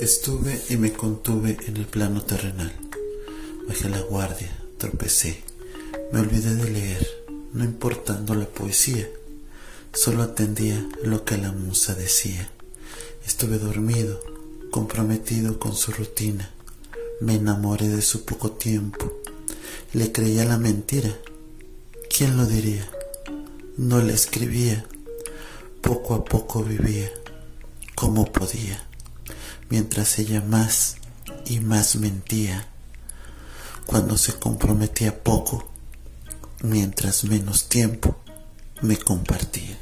Estuve y me contuve en el plano terrenal. Bajé la guardia, tropecé. Me olvidé de leer, no importando la poesía. Solo atendía lo que la musa decía. Estuve dormido, comprometido con su rutina. Me enamoré de su poco tiempo. Le creía la mentira. ¿Quién lo diría? No le escribía. Poco a poco vivía como podía mientras ella más y más mentía, cuando se comprometía poco, mientras menos tiempo me compartía.